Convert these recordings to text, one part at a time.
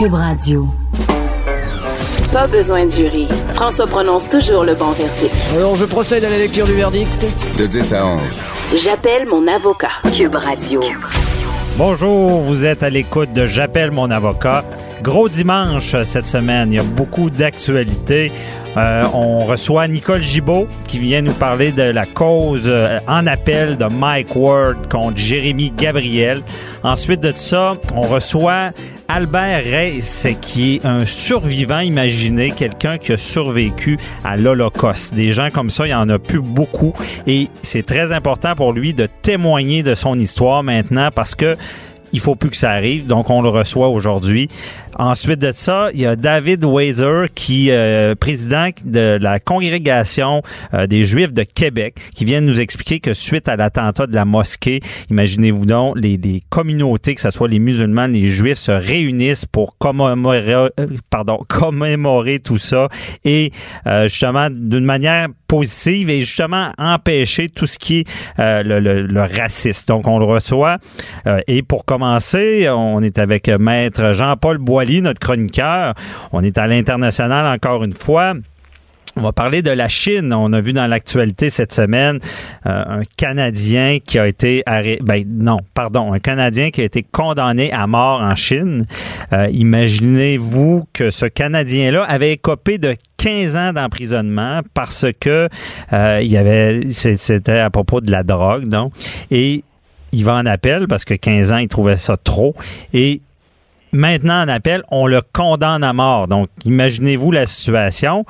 Cube Radio. Pas besoin de jury. François prononce toujours le bon verdict. Alors, je procède à la lecture du verdict. De 10 à 11. J'appelle mon avocat. Cube Radio. Bonjour, vous êtes à l'écoute de J'appelle mon avocat. Gros dimanche cette semaine, il y a beaucoup d'actualités. Euh, on reçoit Nicole Gibault qui vient nous parler de la cause euh, en appel de Mike Ward contre Jérémy Gabriel. Ensuite de ça, on reçoit Albert Reis qui est un survivant imaginé, quelqu'un qui a survécu à l'Holocauste. Des gens comme ça, il y en a plus beaucoup et c'est très important pour lui de témoigner de son histoire maintenant parce que il faut plus que ça arrive, donc on le reçoit aujourd'hui. Ensuite de ça, il y a David Weiser, qui est président de la congrégation euh, des Juifs de Québec, qui vient nous expliquer que suite à l'attentat de la mosquée, imaginez-vous donc, les, les, communautés, que ce soit les musulmans, les Juifs, se réunissent pour commémorer, euh, pardon, commémorer tout ça et euh, justement d'une manière positive et justement empêcher tout ce qui est euh, le, le, racisme. Donc on le reçoit euh, et pour on est avec maître Jean-Paul Boilly, notre chroniqueur. On est à l'international encore une fois. On va parler de la Chine. On a vu dans l'actualité cette semaine euh, un Canadien qui a été arrêté. Ben non, pardon, un Canadien qui a été condamné à mort en Chine. Euh, Imaginez-vous que ce Canadien-là avait écopé de 15 ans d'emprisonnement parce que euh, il avait c'était à propos de la drogue donc il va en appel parce que 15 ans il trouvait ça trop. Et maintenant en appel, on le condamne à mort. Donc, imaginez-vous la situation.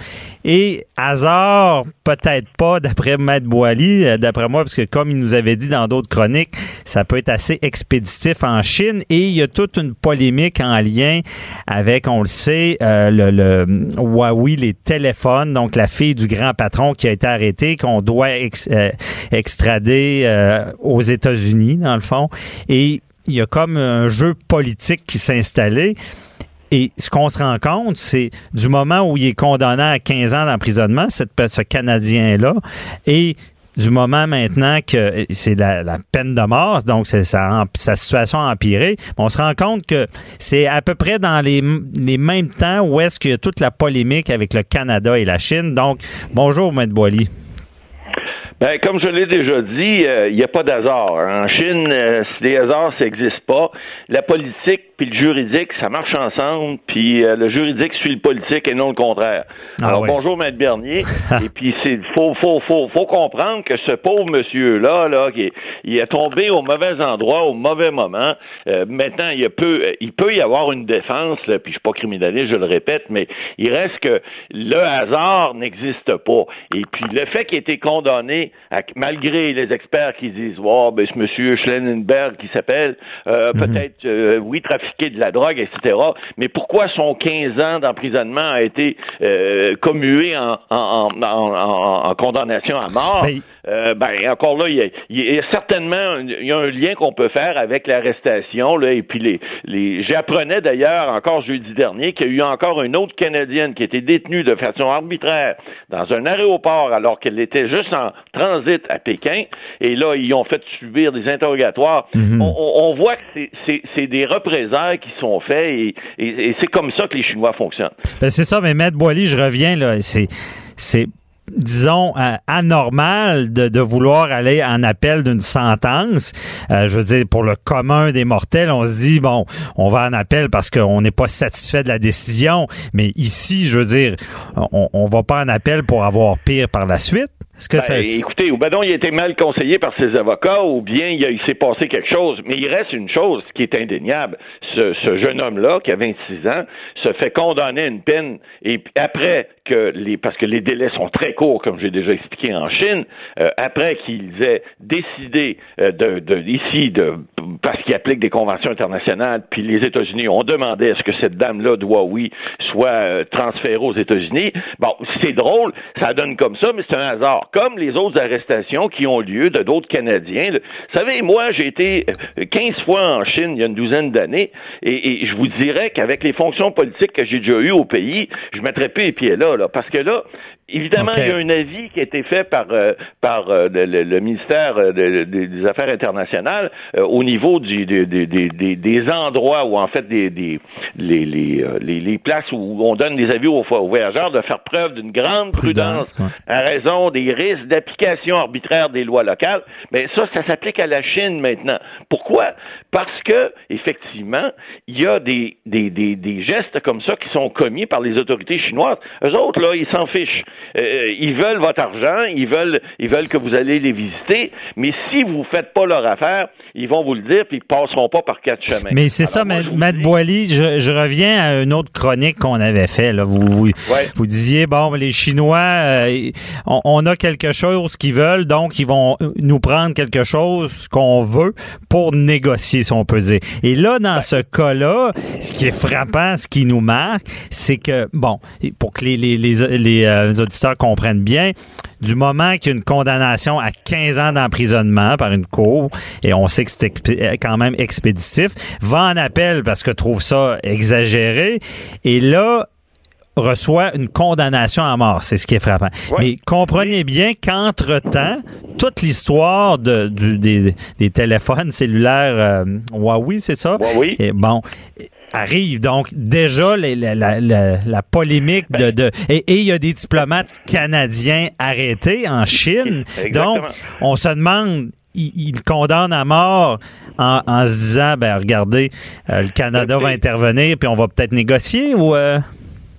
Et hasard, peut-être pas, d'après Maître Boily, d'après moi, parce que comme il nous avait dit dans d'autres chroniques, ça peut être assez expéditif en Chine. Et il y a toute une polémique en lien avec, on le sait, euh, le, le Huawei, les téléphones. Donc, la fille du grand patron qui a été arrêtée, qu'on doit euh, extrader euh, aux États-Unis, dans le fond. Et il y a comme un jeu politique qui s'est installé. Et ce qu'on se rend compte, c'est du moment où il est condamné à 15 ans d'emprisonnement, ce Canadien-là, et du moment maintenant que c'est la, la, peine de mort, donc c'est sa, sa situation a empiré, on se rend compte que c'est à peu près dans les, les mêmes temps où est-ce qu'il y a toute la polémique avec le Canada et la Chine. Donc, bonjour, Maître Boily. Ben, comme je l'ai déjà dit, il euh, n'y a pas d'hasard. En Chine, euh, les hasards, ça n'existe pas. La politique puis le juridique, ça marche ensemble, puis euh, le juridique suit le politique et non le contraire. Ah, Alors, oui. bonjour, Maître Bernier. et puis, c'est faut, faut, faut, faut comprendre que ce pauvre monsieur-là, là, qui est, il est tombé au mauvais endroit, au mauvais moment. Euh, maintenant, il peut, il peut y avoir une défense, là, puis je suis pas criminaliste, je le répète, mais il reste que le hasard n'existe pas. Et puis, le fait qu'il ait été condamné, à, malgré les experts qui disent, wow, ben, ce monsieur Schellenberg qui s'appelle, euh, mm -hmm. peut-être, euh, oui, trafiquer de la drogue, etc. Mais pourquoi son 15 ans d'emprisonnement a été euh, commué en, en, en, en, condamnation à mort? Mais... Euh, ben encore là, il y a, il y a certainement il y a un lien qu'on peut faire avec l'arrestation là et puis les, les j'apprenais d'ailleurs encore jeudi dernier qu'il y a eu encore une autre canadienne qui était détenue de façon arbitraire dans un aéroport alors qu'elle était juste en transit à Pékin et là ils ont fait subir des interrogatoires. Mm -hmm. on, on, on, voit que c'est des représailles qui sont faits et, et, et c'est comme ça que les Chinois fonctionnent. Ben c'est ça, mais Maître Boily, je reviens là, c'est c'est disons, euh, anormal de, vouloir aller en appel d'une sentence. Euh, je veux dire, pour le commun des mortels, on se dit, bon, on va en appel parce qu'on n'est pas satisfait de la décision. Mais ici, je veux dire, on, on va pas en appel pour avoir pire par la suite. Est-ce que Ben, ça... Écoutez, ou ben non, il a été mal conseillé par ses avocats, ou bien il, s'est passé quelque chose. Mais il reste une chose qui est indéniable. Ce, ce jeune homme-là, qui a 26 ans, se fait condamner à une peine, et après que les, parce que les délais sont très courts, comme j'ai déjà expliqué en Chine, euh, après qu'ils aient décidé euh, de, de ici de parce qu'ils appliquent des conventions internationales, puis les États-Unis ont demandé à ce que cette dame-là, doit oui, soit euh, transférée aux États-Unis. Bon, c'est drôle, ça donne comme ça, mais c'est un hasard. Comme les autres arrestations qui ont lieu de d'autres Canadiens. Vous savez, moi, j'ai été euh, 15 fois en Chine il y a une douzaine d'années, et, je vous dirais qu'avec les fonctions politiques que j'ai déjà eues au pays, je mettrais les pieds là parce que là, Évidemment, il y a un avis qui a été fait par euh, par euh, le, le- le ministère euh, de- de- des Affaires internationales euh, au niveau du, des- endroits où en fait des, des les, les, les, les places où on donne des avis aux, aux voyageurs de faire preuve d'une grande Prudence, prudence, ouais. à raison des risques d'application arbitraire des lois locales. Mais ça, ça s'applique à la Chine maintenant. Pourquoi? Parce que effectivement, il y a des, des, des, des gestes comme ça qui sont commis par les autorités chinoises. Eux autres là, ils s'en fichent. Euh, ils veulent votre argent, ils veulent, ils veulent que vous allez les visiter, mais si vous faites pas leur affaire, ils vont vous le dire, puis ils passeront pas par quatre chemins. Mais c'est ça, moi, Matt dis- Boily, je, je reviens à une autre chronique qu'on avait fait. Là. Vous, vous, vous disiez, bon, les Chinois, euh, on, on a quelque chose qu'ils veulent, donc ils vont nous prendre quelque chose qu'on veut pour négocier, si on peut dire. Et là, dans ce cas-là, ce qui est frappant, ce qui nous marque, c'est que, bon, pour que les, les, les, les, euh, auditeurs comprennent bien, du moment qu'il y a une condamnation à 15 ans d'emprisonnement par une cour, et on sait que c'est expé- quand même expéditif, va en appel parce que trouve ça exagéré, et là, reçoit une condamnation à mort. C'est ce qui est frappant. Ouais. Mais comprenez bien qu'entre-temps, toute l'histoire de, du, des, des téléphones cellulaires euh, Huawei, c'est ça? Huawei. Et bon, arrive. Donc, déjà, les- la, la, la, la polémique de... de et il y a des diplomates canadiens arrêtés en Chine. Exactement. Donc, on se demande... Il, condamne à mort en, en se disant, ben regardez, euh, le Canada va intervenir puis on va peut-être négocier ou... euh,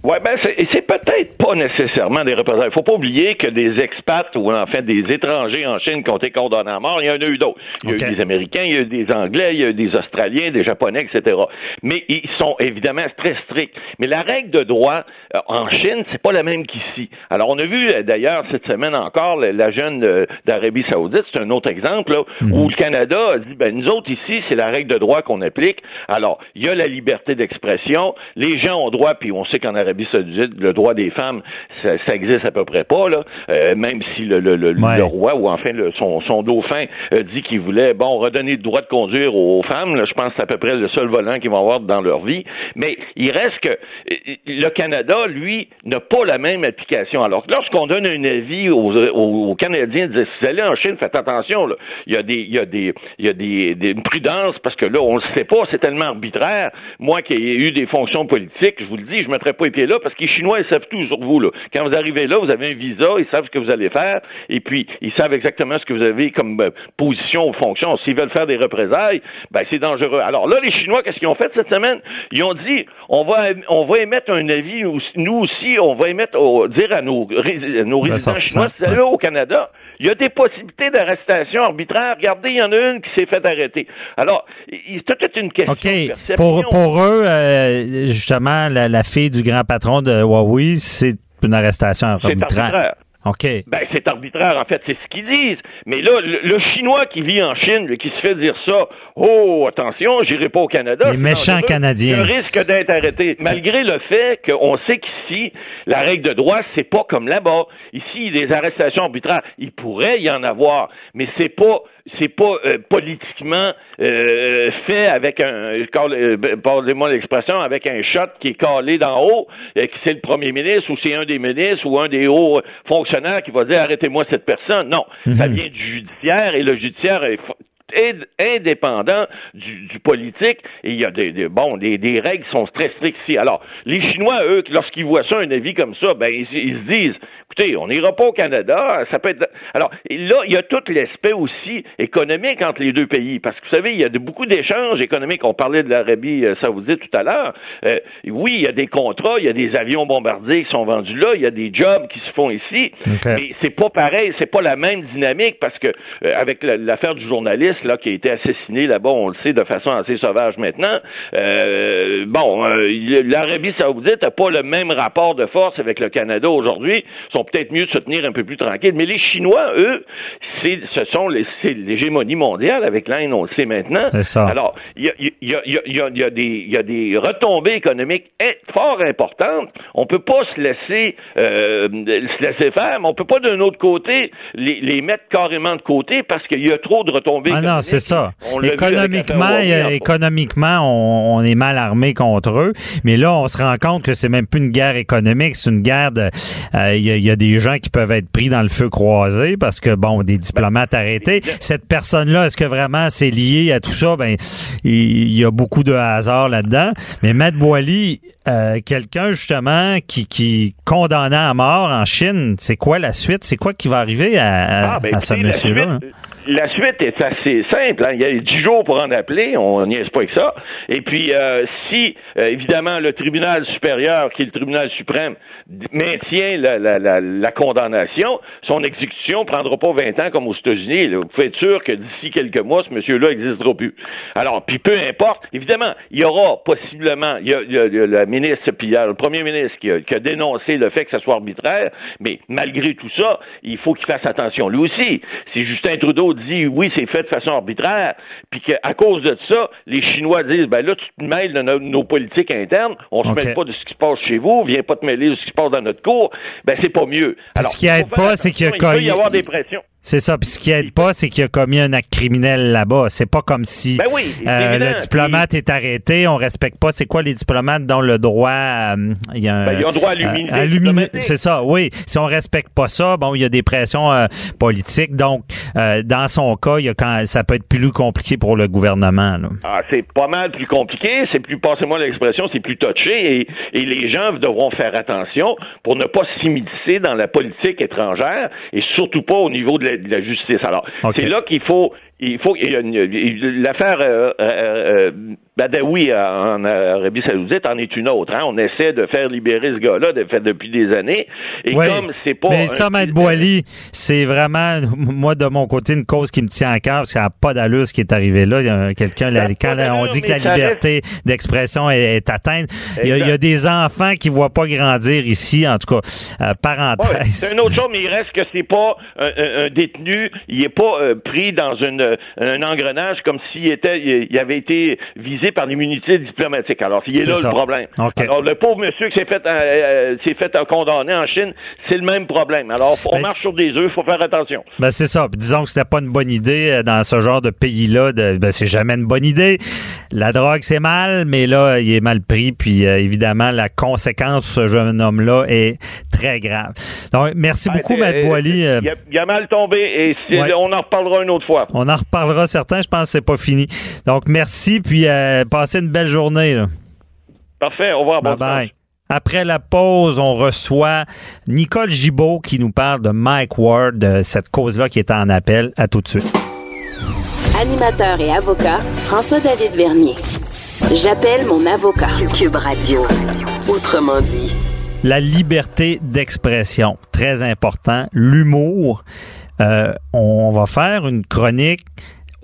Ouais, ben c'est, peut-être pas nécessairement des représailles. Il faut pas oublier que des expats ou en fait des étrangers en Chine qui ont été condamnés à mort, il y en a eu d'autres. Il y a eu des Américains, il y a eu des Anglais, il y a eu des Australiens, des Japonais, etc. Mais ils sont évidemment très stricts. Mais la règle de droit euh, en Chine, c'est pas la même qu'ici. Alors on a vu euh, d'ailleurs cette semaine encore la, jeune euh, d'Arabie Saoudite, c'est un autre exemple là, où le Canada a dit ben nous autres ici c'est la règle de droit qu'on applique. Alors il y a la liberté d'expression, les gens ont droit, puis on sait qu'en Arabie Saoudite le droit des femmes ça, ça existe à peu près pas là, Euh, même si le, le, le, Ouais. le roi ou enfin le- son, son dauphin euh, dit qu'il voulait bon redonner le droit de conduire aux femmes. Là, je pense que c'est à peu près le seul volant qu'ils vont avoir dans leur vie. Mais il reste que euh, le Canada, lui, n'a pas la même application. Alors que lorsqu'on donne un avis aux, aux, aux Canadiens, disait si vous allez en Chine, faites attention. Là. Il y a des, il y a des, il y a des, des une prudence parce que là, on le sait pas, c'est tellement arbitraire. Moi qui ai eu des fonctions politiques, je vous le dis, je mettrai pas les pieds là parce que les Chinois, ils savent tout sur vous. Là. Quand vous arrivez là, vous avez un visa, ils savent ce que vous allez faire, et puis ils savent exactement ce que vous avez comme euh, position ou fonction. S'ils veulent faire des représailles, ben c'est dangereux. Alors là, les Chinois, qu'est-ce qu'ils ont fait cette semaine? Ils ont dit on va on va émettre un avis, nous aussi, on va émettre dire à nos, ré- à nos résidents chinois, si vous allez au Canada, il y a des possibilités d'arrestation arbitraire. Regardez, il y en a une qui s'est fait arrêter. Alors, c'est toute une question de OK. perception. Pour, pour eux, euh, justement, la, la fille du grand patron de Huawei, c'est une arrestation arbitraire. OK. Ben, c'est arbitraire, en fait, c'est ce qu'ils disent. Mais là, le, le Chinois qui vit en Chine, lui, qui se fait dire ça, oh, attention, j'irai pas au Canada. Les méchants dangereux. Canadiens. Il risque d'être arrêté. Malgré le fait qu'on sait qu'ici, la règle de droit, c'est pas comme là-bas. Ici, des arrestations arbitraires, il pourrait y en avoir, mais c'est pas, c'est pas euh, politiquement euh, fait avec un, euh, pardonnez-moi l'expression, avec un shot qui est calé d'en haut, et que c'est le premier ministre ou c'est un des ministres ou un des hauts fonctionnaires qui va dire arrêtez-moi cette personne. Non, ça vient du judiciaire et le judiciaire est indépendant du, du politique et il y a des, des- bon des, des règles qui sont très strictes ici. Alors les Chinois eux lorsqu'ils voient ça un avis comme ça ben ils, ils se disent Écoutez, on n'ira pas au Canada. Ça peut être. Alors là, il y a tout l'aspect aussi économique entre les deux pays, parce que vous savez, il y a de, beaucoup d'échanges économiques. On parlait de l'Arabie euh, saoudite tout à l'heure. Euh, oui, il y a des contrats, il y a des avions bombardiers qui sont vendus là, il y a des jobs qui se font ici, mais c'est pas pareil, c'est pas la même dynamique parce que euh, avec l'affaire du journaliste là qui a été assassiné là-bas, on le sait de façon assez sauvage maintenant. bon, l'Arabie saoudite n'a pas le même rapport de force avec le Canada aujourd'hui sont peut-être mieux de se tenir un peu plus tranquille. Mais les Chinois, eux, c'est, ce sont l'hégémonie mondiale avec l'Inde, on le sait maintenant. Ça. Alors, il y a, y, a, y, a, y, a des, retombées économiques fort importantes. On peut pas se laisser euh, se laisser faire, mais on peut pas d'un autre côté les, les, mettre carrément de côté parce qu'il y a trop de retombées. Ah non, c'est ça. économiquement, économiquement, on, on, est mal armé contre eux, mais là, on se rend compte que c'est même plus une guerre économique, c'est une guerre de. Euh, y a des gens qui peuvent être pris dans le feu croisé parce que, bon, des diplomates arrêtés. Cette personne-là, est-ce que vraiment c'est lié à tout ça? Ben, il y a beaucoup de hasard là-dedans. Mais Matt Boily, euh, quelqu'un justement qui, qui condamnait à mort en Chine, c'est quoi la suite? C'est quoi qui va arriver à, ah, ben, ce monsieur-là? Hein? la suite est assez simple. Hein. Il y a dix jours pour en appeler, on n'y est pas avec ça. Et puis, euh, si, euh, évidemment, le tribunal supérieur, qui est le tribunal suprême, maintient la, la, la, la, condamnation, son exécution prendra pas 20 ans comme aux États-Unis. Vous pouvez être sûr que d'ici quelques mois, ce monsieur-là n'existera plus. Alors, puis peu importe, évidemment, il y aura possiblement, il y a, il y a, le ministre, puis le premier ministre qui a, qui a, dénoncé le fait que ça soit arbitraire, mais malgré tout ça, il faut qu'il fasse attention lui aussi. Si Justin Trudeau dit oui, c'est fait de façon arbitraire, puis qu'à cause de ça, les Chinois disent ben là, tu te mêles de nos, politiques internes, on se mêle pas de ce qui se passe chez vous, viens pas te mêler de ce qui se passe dans notre cour, ben c'est pas mieux. Alors, ce qui aide pas, c'est qu'il y a peut y avoir des pressions. C'est ça. Puis ce qui aide pas, c'est qu'il a commis un acte criminel là-bas. C'est pas comme si ben oui, euh, le diplomate est arrêté. On respecte pas. C'est quoi les diplomates dont le droit euh, il y a un, ben, ils ont droit à l'immunité. c'est ça. Oui. Si on respecte pas ça, bon, il y a des pressions euh, politiques. Donc, euh, dans son cas, il y a quand ça peut être plus compliqué pour le gouvernement. Là. Ah, c'est pas mal plus compliqué. C'est plus, passez-moi l'expression, c'est plus touché. Et, et les gens devront faire attention pour ne pas s'immiscer dans la politique étrangère et surtout pas au niveau de la de la justice. Alors, c'est là qu'il faut il faut l'affaire euh, euh, euh, Badawi en Arabie Saoudite en est une autre. Hein. On essaie de faire libérer ce gars-là de, depuis des années. Et comme c'est pas. Mais ça, Maître Boily, c'est vraiment moi de mon côté une cause qui me tient à cœur parce qu'il n'y a pas d'allure ce qui est arrivé là. Quelqu'un quand on dit que la liberté d'expression est, atteinte, il y, a, des enfants qui voient pas grandir ici, en tout cas. parenthèse. c'est une autre chose, mais il reste que c'est pas un, détenu, il est pas pris dans une un engrenage comme s'il était, il avait été visé par l'immunité diplomatique. Alors, il est, là le problème. Alors, le pauvre monsieur qui s'est fait, euh, euh, s'est fait condamner en Chine, c'est le même problème. Alors, on ben- marche sur des œufs, il faut faire attention. Ben, c'est ça. disons que c'était pas une bonne idée euh, dans ce genre de pays-là. Ben, c'est jamais une bonne idée. La drogue, c'est mal, mais là, il est mal pris. Puis, évidemment, la conséquence de ce jeune homme-là est très grave. Donc, merci ben, beaucoup, Maître Boily. Il a, mal tombé et on en reparlera une autre fois. On en reparlera certains. Je pense que c'est pas fini. Donc, merci, puis euh, passez une belle journée. Parfait. Au revoir. Bye bye. Après la pause, on reçoit Nicole Gibault qui nous parle de Mike Ward, de cette cause-là qui est en appel. À tout de suite. Animateur et avocat, François-David Vernier. J'appelle mon avocat. Cube Radio. Autrement dit. La liberté d'expression, très important. L'humour. Euh, on va faire une chronique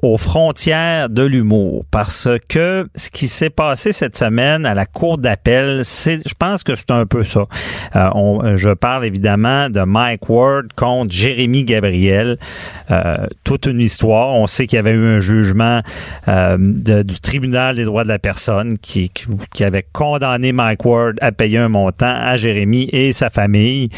aux frontières de l'humour parce que ce qui s'est passé cette semaine à la cour d'appel, c'est, je pense que c'est un peu ça. Euh, on, je parle évidemment de Mike Ward contre Jérémy Gabriel. Euh, toute une histoire. On sait qu'il y avait eu un jugement euh, du tribunal des droits de la personne qui, qui, avait condamné Mike Ward à payer un montant à Jérémy et sa famille.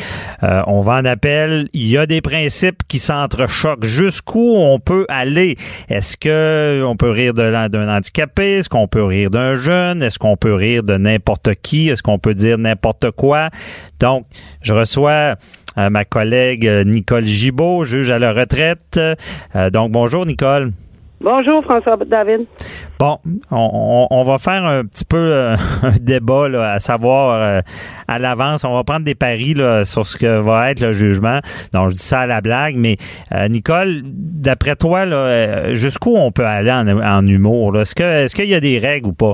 Euh, on va en appel. Il y a des principes qui s'entrechoquent. Jusqu'où on peut aller? Est-ce que on peut rire d'un handicapé? Est-ce qu'on peut rire d'un jeune? Est-ce qu'on peut rire de n'importe qui? Est-ce qu'on peut dire n'importe quoi? Donc, je reçois euh, ma collègue euh, Nicole Gibault, juge à la retraite. Euh, donc, bonjour, Nicole. Bonjour, François David. Bon, on, va faire un petit peu euh, un débat à savoir euh, à l'avance. On va prendre des paris sur ce que va être le jugement. Donc, je dis ça à la blague, mais euh, Nicole, d'après toi, jusqu'où on peut aller en, humour? Est-ce que est-ce qu'il y a des règles ou pas?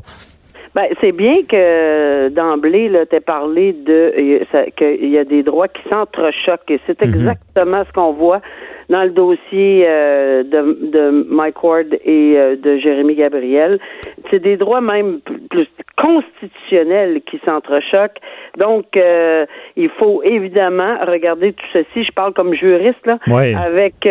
Ben, c'est bien que d'emblée, tu aies parlé de qu'il y a des droits qui s'entrechoquent. Et c'est mhm. exactement ce qu'on voit dans le dossier euh, de, de, Mike Ward et euh, de Jérémy Gabriel. C'est des droits même plus constitutionnels qui s'entrechoquent. Donc, euh, il faut évidemment regarder tout ceci. Je parle comme juriste là, avec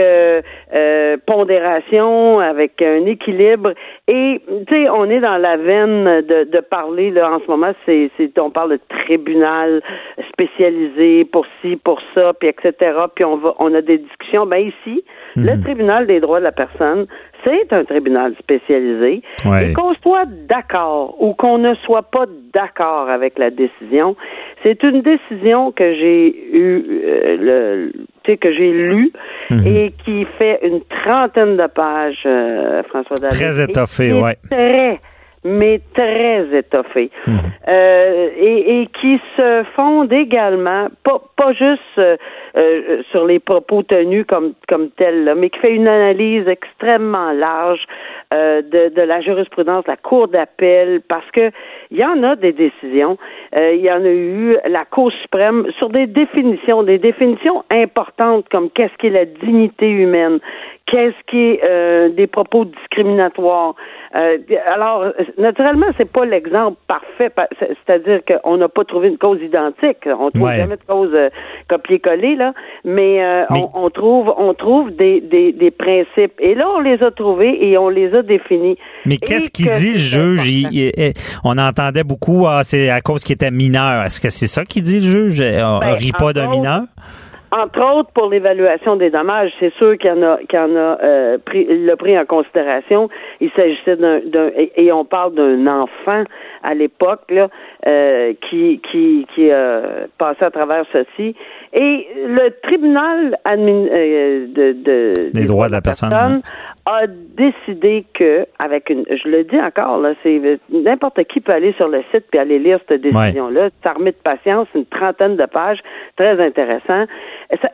pondération, avec un équilibre. Et tu sais, on est dans la veine de, de parler là en ce moment. C'est, on parle de tribunal spécialisé pour ci, pour ça, puis etc. Puis on va, on a des discussions. Ben ici, le mhm. tribunal des droits de la personne, c'est un tribunal spécialisé. Et qu'on soit d'accord ou qu'on ne soit pas d'accord avec la décision, c'est une décision que j'ai eu euh, le que j'ai lue mhm. et qui fait une trentaine de pages, euh, François David. Très étoffé, oui. Très mais très étoffés mhm. euh, et, et, qui se fondent également pas pas juste euh, euh, sur les propos tenus comme comme tels, mais qui fait une analyse extrêmement large de, de la jurisprudence de la Cour d'appel parce que il y en a des décisions, il y en a eu la Cour suprême sur des définitions, des définitions importantes comme qu'est-ce qu'est la dignité humaine, qu'est-ce qui est euh, des propos discriminatoires. Euh, alors, naturellement, c'est pas l'exemple parfait, c'est-à-dire qu'on n'a pas trouvé une cause identique. On trouve jamais de cause euh, copier-coller là, mais, On, trouve, on trouve des, des, des, principes. Et là, on les a trouvés et on les a définis. Mais qu'est-ce qu'il dit le juge? On entendait beaucoup, ah, c'est à cause qu'il était mineur. Est-ce que c'est ça qu'il dit le juge? On ben, rit pas d'un mineur? Entre autres, pour l'évaluation des dommages, c'est sûr qu'il y en a, qu'il en a euh, pris, l'a pris en considération. Il s'agissait d'un, et, on parle d'un enfant à l'époque là, euh, qui qui qui a passé à travers ceci. Et le tribunal admin, euh, de, de, des droits de la personne, a décidé que, avec une, je le dis encore là, c'est n'importe qui peut aller sur le site puis aller lire cette décision-là. C'est armé de patience, une trentaine de pages, très intéressant.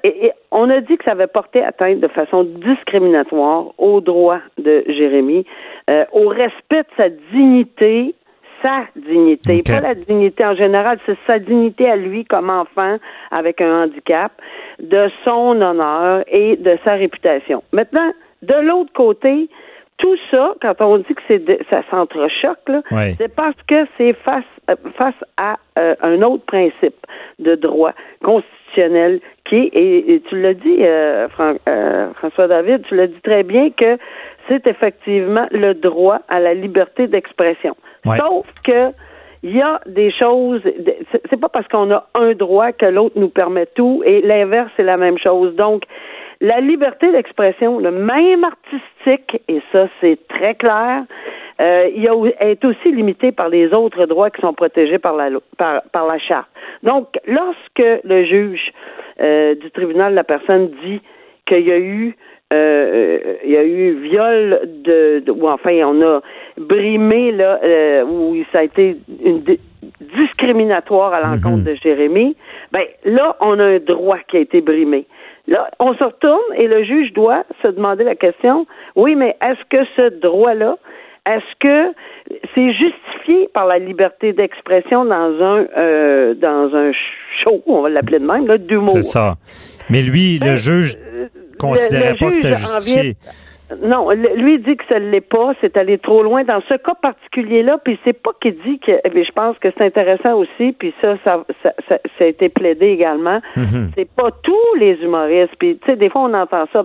Et, on a dit que ça avait porté atteinte de façon discriminatoire aux droits de Jérémy, euh, au respect de sa dignité sa dignité, pas la dignité en général, c'est sa dignité à lui comme enfant avec un handicap, de son honneur et de sa réputation. Maintenant, de l'autre côté, tout ça, quand on dit que c'est ça s'entrechoque, c'est parce que c'est face euh, face à euh, un autre principe de droit constitutionnel qui est, et, tu l'as dit, euh, François David, tu l'as dit très bien que c'est effectivement le droit à la liberté d'expression. Sauf que il y a des choses, c'est pas parce qu'on a un droit que l'autre nous permet tout, et l'inverse, c'est la même chose. Donc, la liberté d'expression, le même artistique, et ça, c'est très clair, euh, il a, est aussi limité par les autres droits qui sont protégés par la, par, par la charte. Donc, lorsque le juge euh, du tribunal de la personne dit qu'il y a eu euh, il y a eu viol de, ou enfin on a brimé là euh, où ça a été une discriminatoire à l'encontre mhm. de Jérémy, ben là on a un droit qui a été brimé. Là, on se retourne et le juge doit se demander la question, oui, mais est-ce que ce droit-là, est-ce que c'est justifié par la liberté d'expression dans un euh, dans un show, on va l'appeler de même, là, d'humour? C'est ça. Mais lui, le ben, juge considérait pas que c'était justifié. Non, lui dit que ça ne l'est pas, c'est aller trop loin dans ce cas particulier-là, puis c'est pas qu'il dit que, mais je pense que c'est intéressant aussi, puis ça, ça, ça, ça, a été plaidé également. Mhm. C'est pas tous les humoristes, puis tu sais, des fois on entend ça,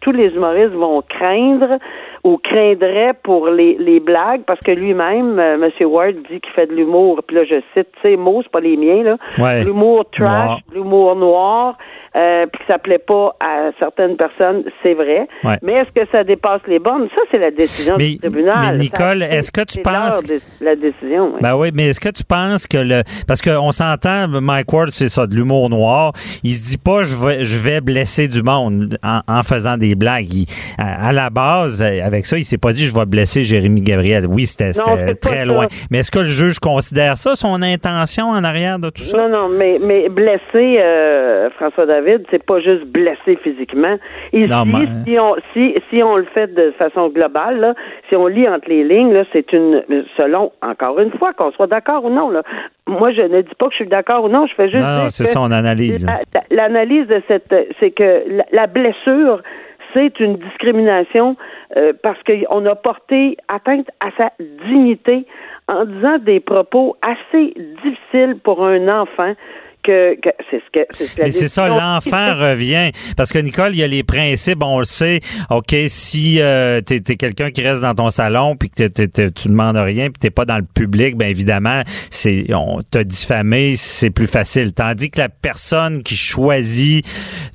tous les humoristes vont craindre ou craindraient pour les, les blagues parce que lui-même, euh, M. Ward dit qu'il fait de l'humour, puis là je cite ses mots, c'est pas les miens là, l'humour trash, l'humour noir. Euh, puis que ça plaît pas à certaines personnes, c'est vrai. Mais est-ce que ça dépasse les bornes? Ça, c'est la décision du tribunal. Mais Nicole, est-ce que tu penses... la décision, oui. Ben oui, mais est-ce que tu penses que le... Parce qu'on s'entend, Mike Ward, c'est ça, de l'humour noir. Il se dit pas, je vais, je vais blesser du monde en, faisant des blagues. à, la base, avec avec ça. Il s'est pas dit je vais blesser Jérémy Gabriel. Oui, c'était très loin. Mais est-ce que le juge considère ça, son intention en arrière de tout ça? Non, non, mais, mais blesser euh, François David, c'est pas juste blesser physiquement. Ici, si, on, si, si on le fait de façon globale, là, si on lit entre les lignes, c'est une selon, encore une fois, qu'on soit d'accord ou non, là. Moi, je ne dis pas que je suis d'accord ou non, je fais juste. Non, c'est son analyse. L'analyse de cette, c'est que la blessure, c'est une discrimination euh, parce qu'on a porté atteinte à sa dignité en disant des propos assez difficiles pour un enfant que, c'est ce que Mais c'est ça, l'enfant revient. Parce que Nicole, il y a les principes, on le sait. OK, si euh, tu es, quelqu'un qui reste dans ton salon puis que tu demandes rien puis t'es pas dans le public, bien évidemment, c'est on t'a diffamé, c'est plus facile. Tandis que la personne qui choisit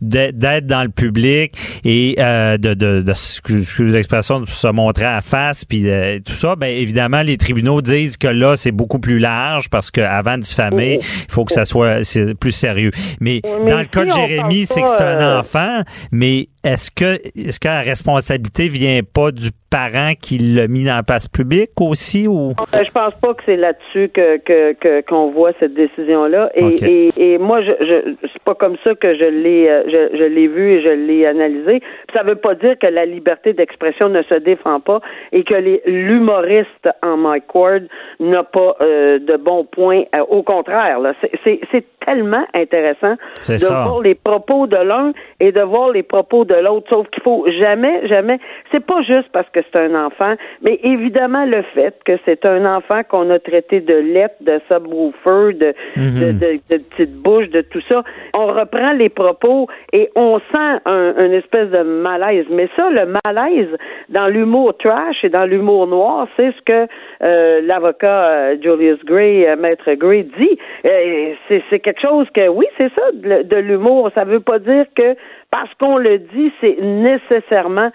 d'être dans le public et euh, de, de, de, l'expression de se montrer à face puis euh, tout ça, bien évidemment, les tribunaux disent que là, c'est beaucoup plus large parce qu'avant de diffamer, oh. il faut que ça soit plus sérieux. Mais, dans le cas de Jérémy, c'est que c'est un euh, enfant, mais est-ce que est-ce que la responsabilité vient pas du parent qui l'a mis dans la place publique aussi ou? Ben, Je pense pas que c'est là-dessus que que qu'on voit cette décision là et, et, moi je, je c'est pas comme ça que je l'ai euh, je, je l'ai vu et je l'ai analysé. Ça veut pas dire que la liberté d'expression ne se défend pas et que l'humoriste en Mike Ward n'a pas euh, de bons points. au contraire, là, c'est c'est tellement intéressant de voir les propos de l'un et de voir les propos de l'autre. Sauf qu'il faut jamais, jamais. C'est pas juste parce que c'est un enfant, mais évidemment le fait que c'est un enfant qu'on a traité de lettre, de subwoofer, de, mhm. de, de, petite bouche, de tout ça. On reprend les propos et on sent un, une espèce de malaise. Mais ça, le malaise dans l'humour trash et dans l'humour noir, c'est ce que euh, l'avocat euh, Julius Gray, euh, maître Gray, dit. c'est quelque chose que oui, c'est ça de, l'humour. Ça veut pas dire que parce qu'on le dit, c'est nécessairement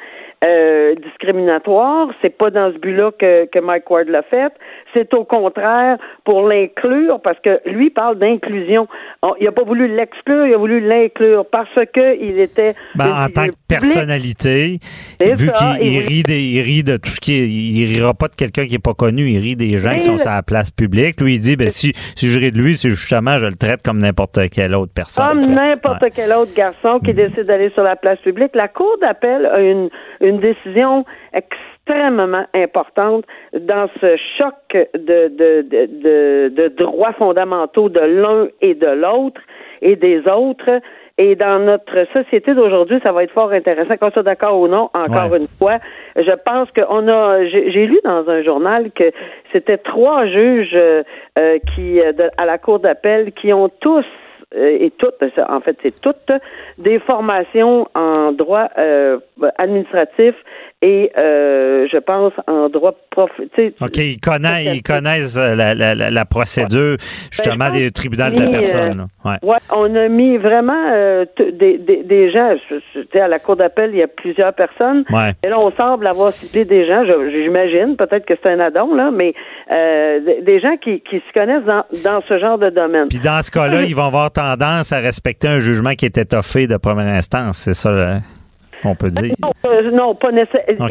euh, discriminatoire. C'est pas dans ce but-là que, que Mike Ward l'a fait. C'est au contraire pour l'inclure, parce que lui parle d'inclusion. Il a pas voulu l'exclure, il a voulu l'inclure parce que il était. Ben, en tant que personnalité, vu qu'il rit, il rit de tout ce qui est, il rira pas de quelqu'un qui est pas connu, il rit des gens qui sont sur la place publique. Lui, il dit, ben, si, si je ris de lui, c'est justement, je le traite comme n'importe quelle autre personne. Comme n'importe quel autre garçon qui mm-hmm. décide d'aller sur la place publique. La Cour d'appel a une, une décision extrêmement importante dans ce choc de, de, de, de, droits fondamentaux de l'un et de l'autre et des autres. Et dans notre société d'aujourd'hui, ça va être fort intéressant, qu'on soit d'accord ou non, encore une fois. Je pense qu'on a, j'ai lu dans un journal que c'était trois juges euh, euh, qui, à la Cour d'appel, qui ont tous euh, et toutes, en fait, c'est toutes des formations en droit euh, administratif et euh, je pense en droit prof. OK, ils connaissent, ils connaissent la, la, la procédure justement ben, des tribunaux de la personne. ouais. ouais. on a mis vraiment des, des, des, gens. À la cour d'appel, il y a plusieurs personnes. Ouais. Et là, on semble avoir cité des gens. J'imagine, peut-être que c'est un addon là, mais des gens qui, qui se connaissent dans, dans ce genre de domaine. Puis dans ce cas-là, ils vont avoir tendance à respecter un jugement qui est étoffé de première instance, c'est ça qu'on peut dire? Non, euh, pas nécessairement.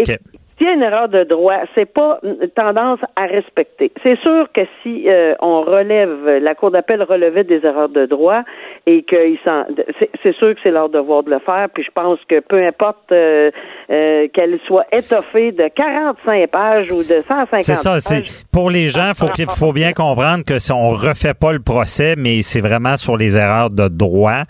S'il y a une erreur de droit, c'est pas tendance à respecter. C'est sûr que si euh, on relève, la Cour d'appel relevait des erreurs de droit et qu'ils c'est sûr que c'est leur devoir de le faire. Puis je pense que peu importe euh, euh, qu'elle soit étoffée de 45 pages ou de 150 C'est ça. C'est pour les gens, faut qu'il faut bien comprendre que si on refait pas le procès, mais c'est vraiment sur les erreurs de droit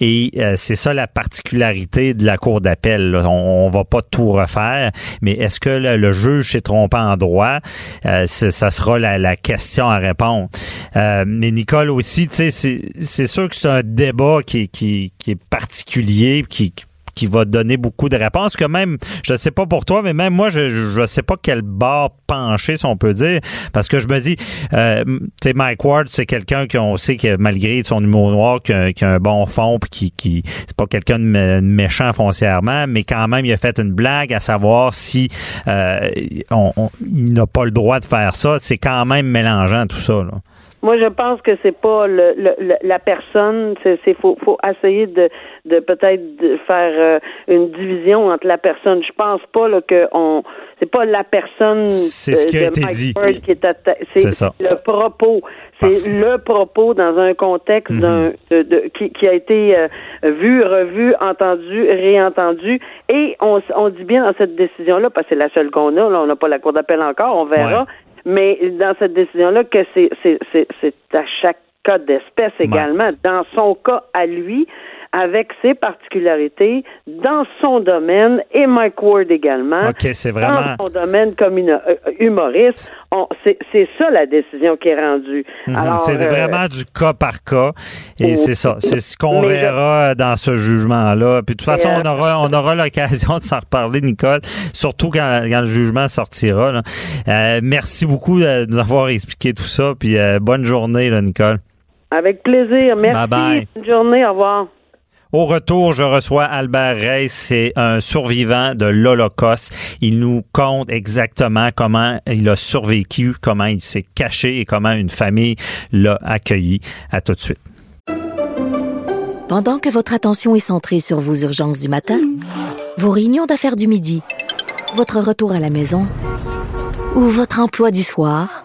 et c'est ça la particularité de la Cour d'appel. On, on va pas tout refaire, mais est-ce que le, juge s'est trompé en droit? Euh, ça sera la, question à répondre. Euh, mais Nicole aussi, c'est sûr que c'est un débat qui, qui, qui est particulier, qui qui va donner beaucoup de réponses que même je sais pas pour toi mais même moi je je sais pas quel bord pencher si on peut dire parce que je me dis euh, tu sais Mike Ward c'est quelqu'un qu'on sait que malgré son humour noir qui a, un bon fond puis qui qui c'est pas quelqu'un de méchant foncièrement mais quand même il a fait une blague à savoir si euh, on, il n'a pas le droit de faire ça c'est quand même mélangeant tout ça là. Moi, je pense que c'est pas le, le, la personne. C'est faut, faut essayer de, de peut-être faire euh, une division entre la personne. Je pense pas là, que on c'est pas la personne c'est ce qui a été dit. qui est c'est le propos. C'est le propos dans un contexte mhm. d'un de, qui, qui, a été euh, vu, revu, entendu, réentendu. Et on, on dit bien dans cette décision-là, parce que c'est la seule qu'on a, là, on n'a pas la cour d'appel encore, on verra. Mais dans cette décision-là, que c'est, c'est, c'est, c'est à chaque cas d'espèce également. Dans son cas à lui, avec ses particularités dans son domaine et Mike Ward également. OK, c'est vraiment. Dans son domaine comme une, euh, humoriste. C'est ça la décision qui est rendue. Mhm, c'est euh, vraiment du cas par cas. Et c'est ça. C'est ce qu'on verra dans ce jugement-là. Puis de toute façon, on aura, on aura l'occasion de s'en reparler, Nicole, surtout quand, le jugement sortira. Euh, merci beaucoup de nous avoir expliqué tout ça. Puis bonne journée, là, Nicole. Avec plaisir. Merci. Bye bye. Bonne journée. Au revoir. Au retour, je reçois Albert Rey, c'est un survivant de l'Holocauste. Il nous compte exactement comment il a survécu, comment il s'est caché et comment une famille l'a accueilli. À tout de suite. Pendant que votre attention est centrée sur vos urgences du matin, vos réunions d'affaires du midi, votre retour à la maison ou votre emploi du soir,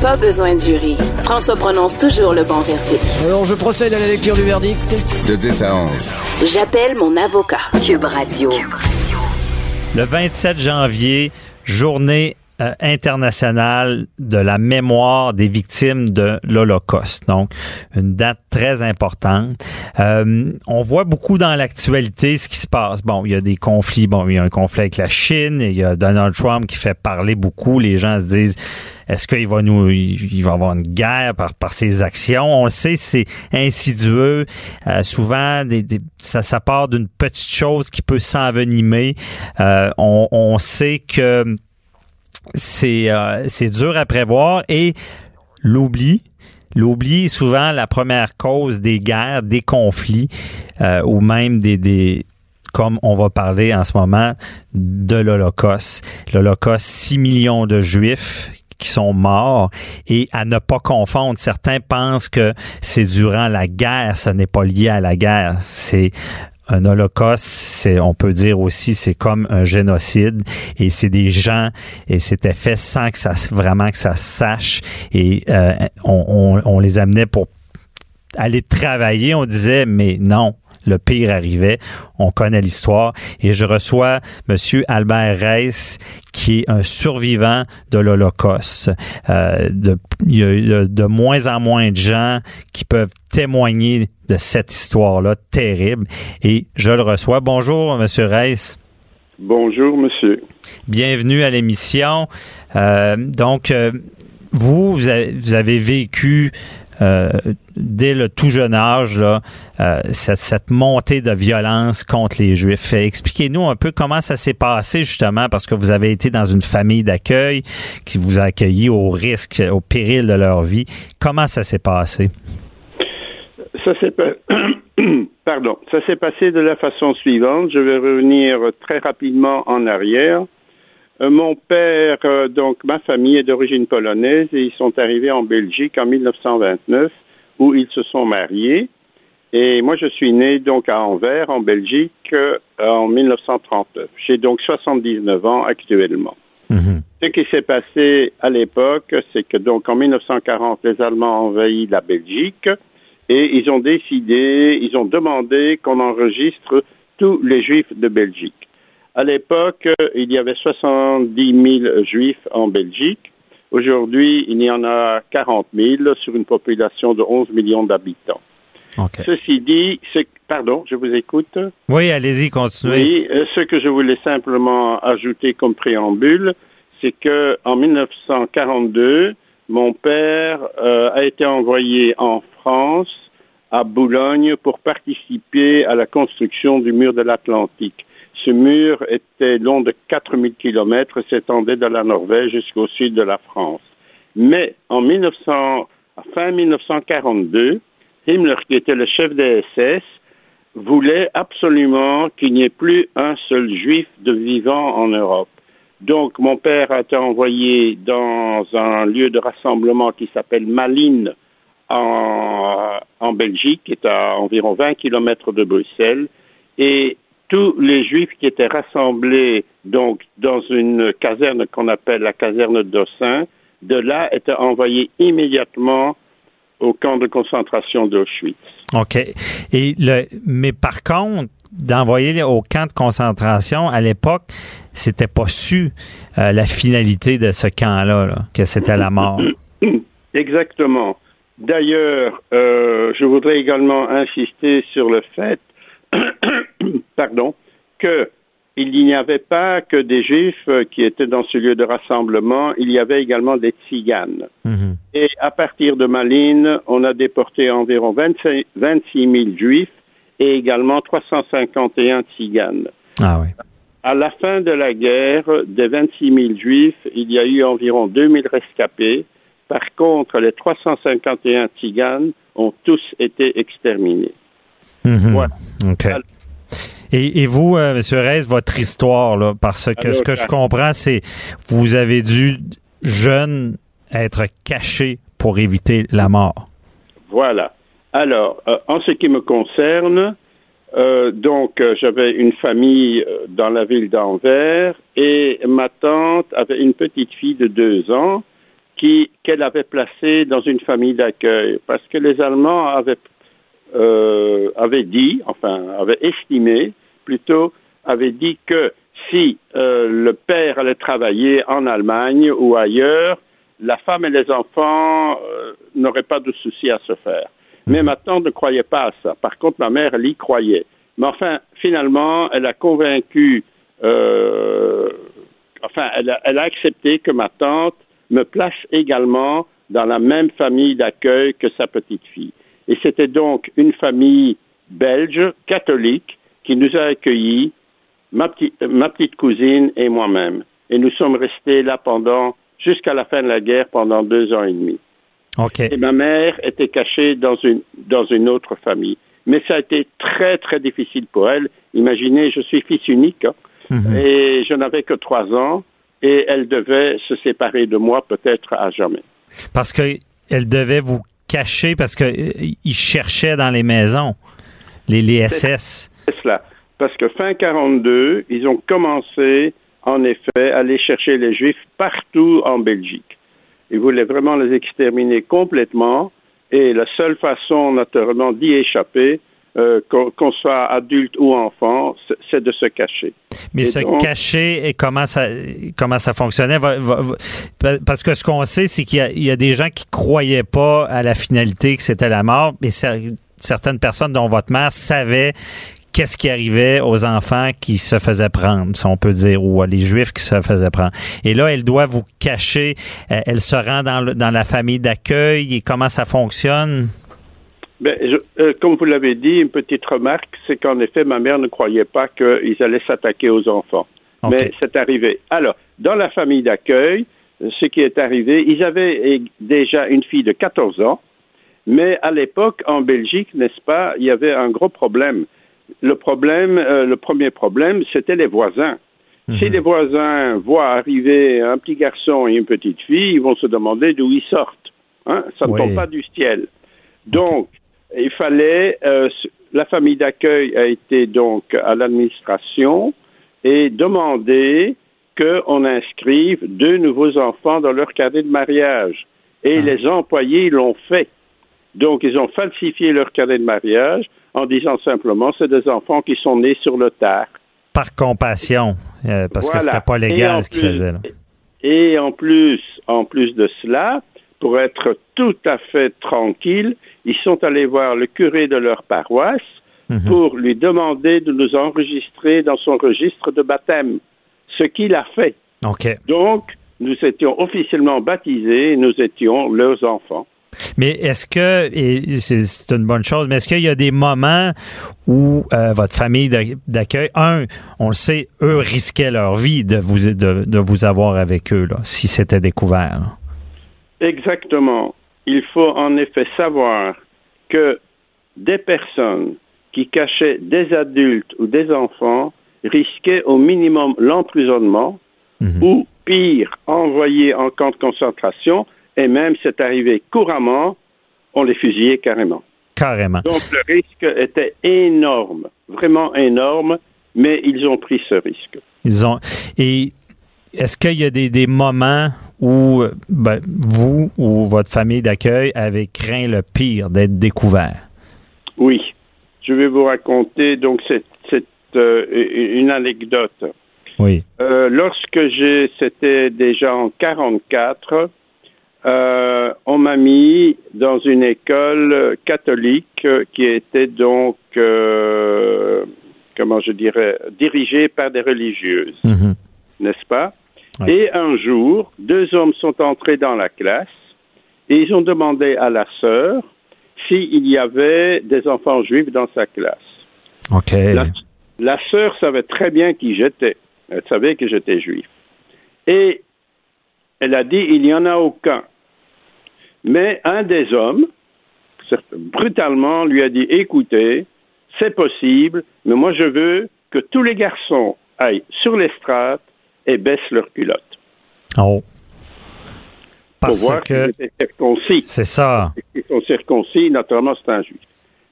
Pas besoin de jury. François prononce toujours le bon verdict. Alors, je procède à la lecture du verdict. De 10 à 11. J'appelle mon avocat. Cube Radio. Le 27 janvier, journée euh, internationale de la mémoire des victimes de l'Holocauste. Donc, une date très importante. Euh, on voit beaucoup dans l'actualité ce qui se passe. Bon, il y a des conflits. Bon, il y a un conflit avec la Chine. Il y a Donald Trump qui fait parler beaucoup. Les gens se disent est-ce qu'il va nous, il va avoir une guerre par, par ses actions? On le sait, c'est insidieux. Euh, souvent, des, ça, ça part d'une petite chose qui peut s'envenimer. Euh, on, on sait que c'est euh, dur à prévoir et l'oubli. L'oubli est souvent la première cause des guerres, des conflits euh, ou même des, des, comme on va parler en ce moment de l'Holocauste. L'Holocauste, 6 millions de Juifs qui sont morts et à ne pas confondre. Certains pensent que c'est durant la guerre, ce n'est pas lié à la guerre. C'est un holocauste, c'est, on peut dire aussi, c'est comme un génocide et c'est des gens et c'était fait sans que ça vraiment que ça sache et euh, on les amenait pour aller travailler. On disait mais non, le pire arrivait. On connaît l'histoire. Et je reçois M. Albert Reiss, qui est un survivant de l'Holocauste. Euh, de, il y a de moins en moins de gens qui peuvent témoigner de cette histoire-là terrible. Et je le reçois. Bonjour, M. Reiss. Bonjour, monsieur. Bienvenue à l'émission. Euh, donc, euh, vous, vous avez, vous avez vécu euh, dès le tout jeune âge là, euh, cette, cette, montée de violence contre les Juifs. Expliquez-nous un peu comment ça s'est passé justement parce que vous avez été dans une famille d'accueil qui vous a accueilli au risque, au péril de leur vie. Comment ça s'est passé? Ça s'est Pardon, ça s'est passé de la façon suivante. Je vais revenir très rapidement en arrière. Euh, mon père, euh, donc ma famille est d'origine polonaise et ils sont arrivés en Belgique en 1929 où ils se sont mariés. Et moi, je suis né donc à Anvers, en Belgique, euh, en 1939. J'ai donc 79 ans actuellement. Mhm. Ce qui s'est passé à l'époque, c'est que donc en 1940, les Allemands ont envahi la Belgique et ils ont décidé, ils ont demandé qu'on enregistre tous les Juifs de Belgique. À l'époque, il y avait 70 000 juifs en Belgique. Aujourd'hui, il y en a 40 000 sur une population de 11 millions d'habitants. Ceci dit, pardon, je vous écoute. Oui, allez-y, continuez. Oui, euh, ce que je voulais simplement ajouter comme préambule, c'est que en 1942, mon père euh, a été envoyé en France, à Boulogne, pour participer à la construction du mur de l'Atlantique. Ce mur était long de 4000 kilomètres et s'étendait de la Norvège jusqu'au sud de la France. Mais en 1900, fin 1942, Himmler, qui était le chef des SS, voulait absolument qu'il n'y ait plus un seul juif de vivant en Europe. Donc, mon père a été envoyé dans un lieu de rassemblement qui s'appelle Malines en, en, Belgique, qui est à environ 20 kilomètres de Bruxelles. Et tous les juifs qui étaient rassemblés donc dans une caserne qu'on appelle la caserne d'Ossin, de là étaient envoyés immédiatement au camp de concentration d'Auschwitz. OK. Et le, mais par contre, d'envoyer au camp de concentration, à l'époque, c'était pas su euh, la finalité de ce camp-là, que c'était la mort. Exactement. D'ailleurs, euh, je voudrais également insister sur le fait, pardon, que il n'y avait pas que des juifs qui étaient dans ce lieu de rassemblement, il y avait également des tziganes. Mhm. Et à partir de Malines, on a déporté environ 26 000 juifs et également 351 tziganes. Ah oui. À la fin de la guerre, des 26 000 juifs, il y a eu environ 2 000 rescapés. Par contre, les 351 tziganes ont tous été exterminés. Mhm. Voilà. Et, vous, euh, M. Reyes, votre histoire, là, parce que ce que je comprends, c'est vous avez dû, jeune, être caché pour éviter la mort. Voilà. Alors, euh, en ce qui me concerne, euh, donc j'avais une famille dans la ville d'Anvers et ma tante avait une petite fille de deux ans qui qu'elle avait placée dans une famille d'accueil parce que les Allemands avaient avaient dit, enfin avaient estimé plutôt, avait dit que si euh, le père allait travailler en Allemagne ou ailleurs, la femme et les enfants euh, n'auraient pas de souci à se faire. Mais ma tante ne croyait pas à ça. Par contre, ma mère, elle y croyait. Mais enfin, finalement, elle a convaincu, euh, enfin, elle a, elle a accepté que ma tante me place également dans la même famille d'accueil que sa petite fille. Et c'était donc une famille belge, catholique, qui nous a accueillis, ma, petite, cousine et moi-même. Et nous sommes restés là pendant, jusqu'à la fin de la guerre, pendant deux ans et demi. Et ma mère était cachée dans une, dans une autre famille. Mais ça a été très, très difficile pour elle. Imaginez, je suis fils unique hein, mhm. et je n'avais que trois ans et elle devait se séparer de moi peut-être à jamais. Parce qu'elle devait vous cacher parce qu'ils euh, cherchaient dans les maisons, les, les SS cela. Parce que fin 42, ils ont commencé, en effet, à aller chercher les Juifs partout en Belgique. Ils voulaient vraiment les exterminer complètement. Et la seule façon, naturellement, d'y échapper, euh, qu'on soit adulte ou enfant, c'est de se cacher. Mais se cacher, et comment ça, comment ça fonctionnait? parce que ce qu'on sait, c'est qu'il y, y, a des gens qui croyaient pas à la finalité que c'était la mort, mais certaines personnes, dont votre mère, savaient qu'est-ce qui arrivait aux enfants qui se faisaient prendre, si on peut dire, ou les juifs qui se faisaient prendre. Et là, elle doit vous cacher, elle se rend dans, dans la famille d'accueil et comment ça fonctionne? Ben, euh, comme vous l'avez dit, une petite remarque, c'est qu'en effet, ma mère ne croyait pas qu'ils allaient s'attaquer aux enfants. Mais c'est arrivé. Alors, dans la famille d'accueil, ce qui est arrivé, ils avaient déjà une fille de 14 ans, mais à l'époque, en Belgique, n'est-ce pas, il y avait un gros problème le problème, euh, le premier problème, c'était les voisins. Mhm. Si les voisins voient arriver un petit garçon et une petite fille, ils vont se demander d'où ils sortent. Hein? Ça ne tombe pas du ciel. Donc, il fallait. Euh, la famille d'accueil a été donc à l'administration et demandé qu'on inscrive deux nouveaux enfants dans leur carnet de mariage. Et ah. les employés l'ont fait. Donc, ils ont falsifié leur carnet de mariage en disant simplement c'est des enfants qui sont nés sur le tard. Par compassion, euh, parce que c'était pas légal ce qu'ils faisaient. Et en plus, en plus de cela, pour être tout à fait tranquille, ils sont allés voir le curé de leur paroisse mhm. pour lui demander de nous enregistrer dans son registre de baptême, ce qu'il a fait. Donc, nous étions officiellement baptisés et nous étions leurs enfants. Mais est-ce que, et c'est une bonne chose, mais est-ce qu'il y a des moments où euh, votre famille d'accueil, un, on le sait, eux risquaient leur vie de vous, de, vous avoir avec eux, là, si c'était découvert? Exactement. Il faut en effet savoir que des personnes qui cachaient des adultes ou des enfants risquaient au minimum l'emprisonnement mhm. ou, pire, envoyés en camp de concentration et même, c'est arrivé couramment, on les fusillait carrément. Carrément. Donc, le risque était énorme, vraiment énorme, mais ils ont pris ce risque. Ils ont. Et est-ce qu'il y a des, moments où ben, vous ou votre famille d'accueil avez craint le pire d'être découvert? Oui. Je vais vous raconter donc cette, euh, une anecdote. Oui. Euh, lorsque j'ai, c'était déjà en 44, euh, on m'a mis dans une école catholique qui était donc, comment je dirais, dirigée par des religieuses, mhm. n'est-ce pas? Et un jour, deux hommes sont entrés dans la classe et ils ont demandé à la sœur s'il y avait des enfants juifs dans sa classe. La, la sœur savait très bien qui j'étais. Elle savait que j'étais juif. Et elle a dit, il n'y en a aucun. Mais un des hommes, brutalement, lui a dit, écoutez, c'est possible, mais moi je veux que tous les garçons aillent sur l'estrade et baissent leurs culottes. Oh. Parce pour voir que circoncis. C'est ça. Ils sont circoncis, naturellement, c'est un juif.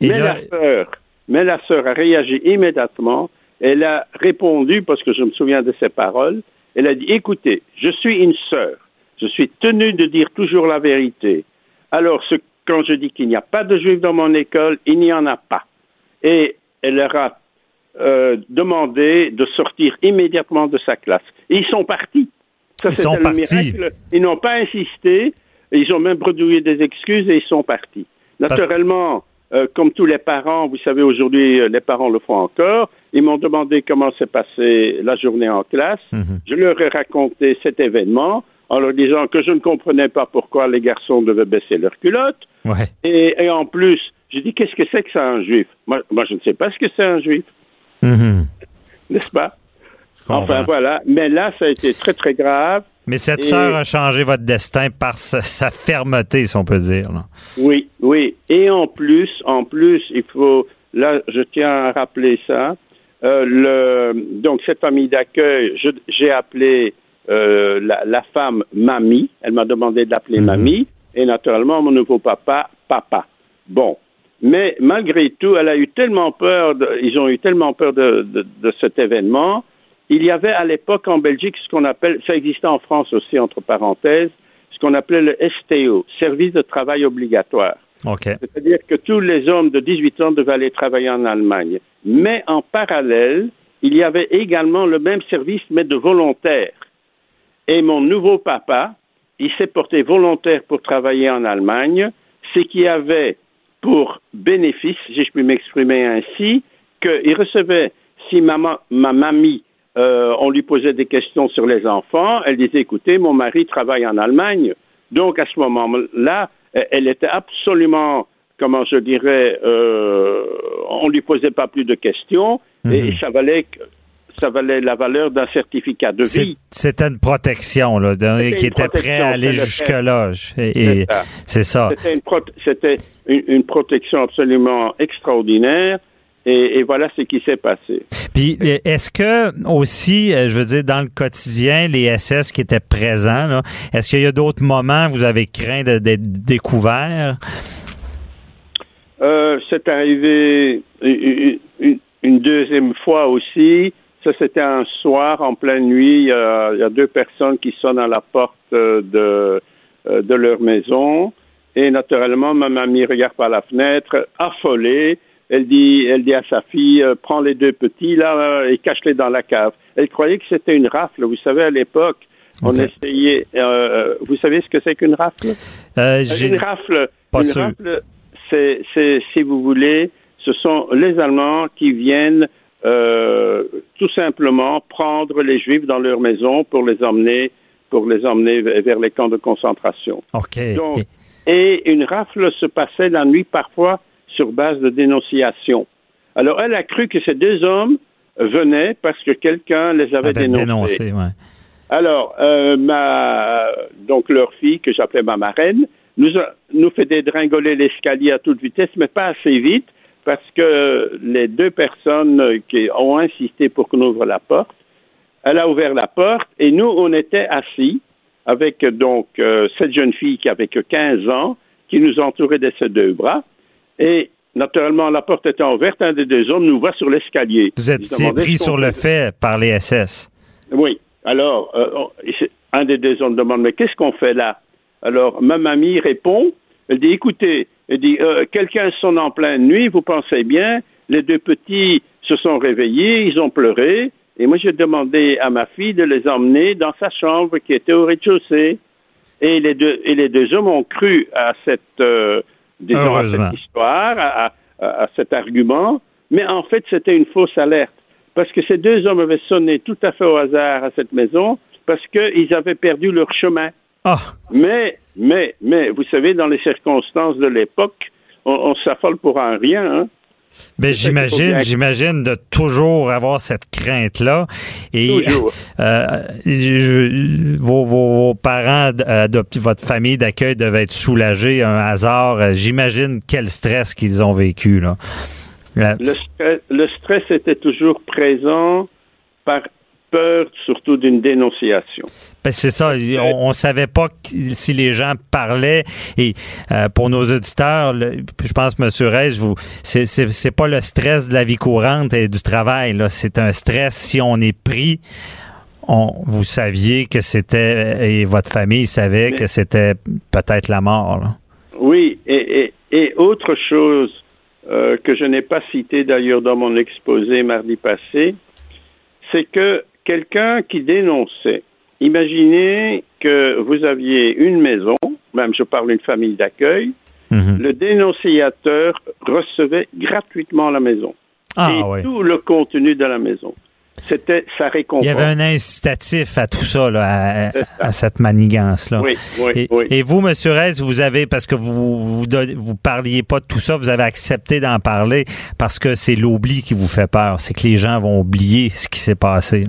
mais, la sœur, mais la sœur a réagi immédiatement. Elle a répondu, parce que je me souviens de ses paroles, elle a dit, écoutez, je suis une sœur. Je suis tenue de dire toujours la vérité. Alors, ce, quand je dis qu'il n'y a pas de juifs dans mon école, il n'y en a pas. Et elle leur a euh, demandé de sortir immédiatement de sa classe. Et ils sont partis. Ça, ils sont partis. Ils n'ont pas insisté. Ils ont même produit des excuses et ils sont partis. Naturellement, euh, comme tous les parents, vous savez, aujourd'hui, euh, les parents le font encore. Ils m'ont demandé comment s'est passée la journée en classe. Mhm. Je leur ai raconté cet événement en leur disant que je ne comprenais pas pourquoi les garçons devaient baisser leurs culottes. Et, en plus, j'ai dit, qu'est-ce que c'est que ça un juif? Moi, moi, je ne sais pas ce que c'est un juif. Mhm. N'est-ce pas? Enfin, voilà. Mais là, ça a été très, très grave. Mais cette sœur a changé votre destin par sa, fermeté, si on peut dire. Oui, oui. Et en plus, en plus, il faut, là, je tiens à rappeler ça. Euh, le, donc, cette famille d'accueil, j'ai appelé euh, la, femme mamie. Elle m'a demandé d'appeler mhm. mamie. Et naturellement, mon nouveau papa, papa. Bon. Mais malgré tout, elle a eu tellement peur, ils ont eu tellement peur de, de cet événement il y avait à l'époque en Belgique ce qu'on appelle, ça existait en France aussi entre parenthèses, ce qu'on appelait le STO, service de travail obligatoire. C'est-à-dire que tous les hommes de 18 ans devaient aller travailler en Allemagne. Mais en parallèle, il y avait également le même service, mais de volontaires. Et mon nouveau papa, il s'est porté volontaire pour travailler en Allemagne, ce qui avait pour bénéfice, si je puis m'exprimer ainsi, qu'il recevait, si ma mamie euh, on lui posait des questions sur les enfants. Elle disait, écoutez, mon mari travaille en Allemagne. Donc, à ce moment-là, elle était absolument, comment je dirais, euh, on ne lui posait pas plus de questions et mhm. ça valait ça valait la valeur d'un certificat de vie. C'était une protection là, qui était prêt à aller jusque-là. c'est ça. C'était une, protection absolument extraordinaire. Et, voilà ce qui s'est passé. Puis, est-ce que aussi, euh, je veux dire, dans le quotidien, les SS qui étaient présents, est-ce qu'il y a d'autres moments où vous avez craint d'être découvert? Euh, c'est arrivé une, deuxième fois aussi. Ça, c'était un soir en pleine nuit. Il y, a, deux personnes qui sonnent à la porte de, de leur maison. Et naturellement, ma mamie regarde par la fenêtre, affolée elle dit, elle dit à sa fille, euh, prends les deux petits là et cache-les dans la cave. Elle croyait que c'était une rafle. Vous savez, à l'époque, on essayait. Euh, vous savez ce que c'est qu'une rafle? Euh, Une rafle. une rafle, c'est, si vous voulez, ce sont les Allemands qui viennent tout simplement prendre les Juifs dans leur maison pour les emmener, pour les emmener vers les camps de concentration. Ok. Donc, et une rafle se passait la nuit parfois sur base de dénonciation. Alors elle a cru que ces deux hommes venaient parce que quelqu'un les avait, dénoncés. Alors, euh, ma, donc leur fille, que j'appelais ma marraine, nous, nous fait dédringoler l'escalier à toute vitesse, mais pas assez vite, parce que les deux personnes qui ont insisté pour qu'on ouvre la porte, elle a ouvert la porte et nous, on était assis avec donc euh, cette jeune fille qui avait que 15 ans, qui nous entourait de ses deux bras. Et naturellement, la porte étant ouverte, un des deux hommes nous voit sur l'escalier. Vous êtes pris sur le fait par les SS. Oui. Alors, euh, un des deux hommes demande, mais qu'est-ce qu'on fait là? Alors, ma mamie répond, elle dit, écoutez, elle dit, euh, quelqu'un sonne en pleine nuit, vous pensez bien, les deux petits se sont réveillés, ils ont pleuré, et moi j'ai demandé à ma fille de les emmener dans sa chambre qui était au rez-de-chaussée. Et les deux, et les deux hommes ont cru à cette, euh, cette histoire, à, à, cet argument, mais en fait c'était une fausse alerte. Parce que ces deux hommes avaient sonné tout à fait au hasard à cette maison parce qu'ils avaient perdu leur chemin. Ah. Mais, mais, mais, vous savez, dans les circonstances de l'époque, on, s'affole pour un rien. Hein? Ben, j'imagine, j'imagine de toujours avoir cette crainte-là. Et euh, vos, vos, parents votre famille d'accueil devait être soulagés, un hasard. J'imagine quel stress qu'ils ont vécu là. Le, stress, le stress était toujours présent par peur surtout d'une dénonciation. Ben c'est ça. On, ne savait pas si les gens parlaient. Et euh, pour nos auditeurs, je pense, Monsieur Reyes, c'est, pas le stress de la vie courante et du travail. C'est un stress si on est pris. On, vous saviez que c'était et votre famille savait que c'était peut-être la mort. Là. Oui, et, et, et autre chose euh, que je n'ai pas cité d'ailleurs dans mon exposé mardi passé, c'est que quelqu'un qui dénonçait, imaginez que vous aviez une maison, même je parle d'une famille d'accueil, mhm. le dénonciateur recevait gratuitement la maison ah, et tout le contenu de la maison. C'était sa récompense. Il y avait un incitatif à tout ça, là, à, cette manigance-là. Oui, oui, et, oui. et, vous, M. Rez, vous avez, parce que vous, vous, parliez pas de tout ça, vous avez accepté d'en parler parce que c'est l'oubli qui vous fait peur. C'est que les gens vont oublier ce qui s'est passé.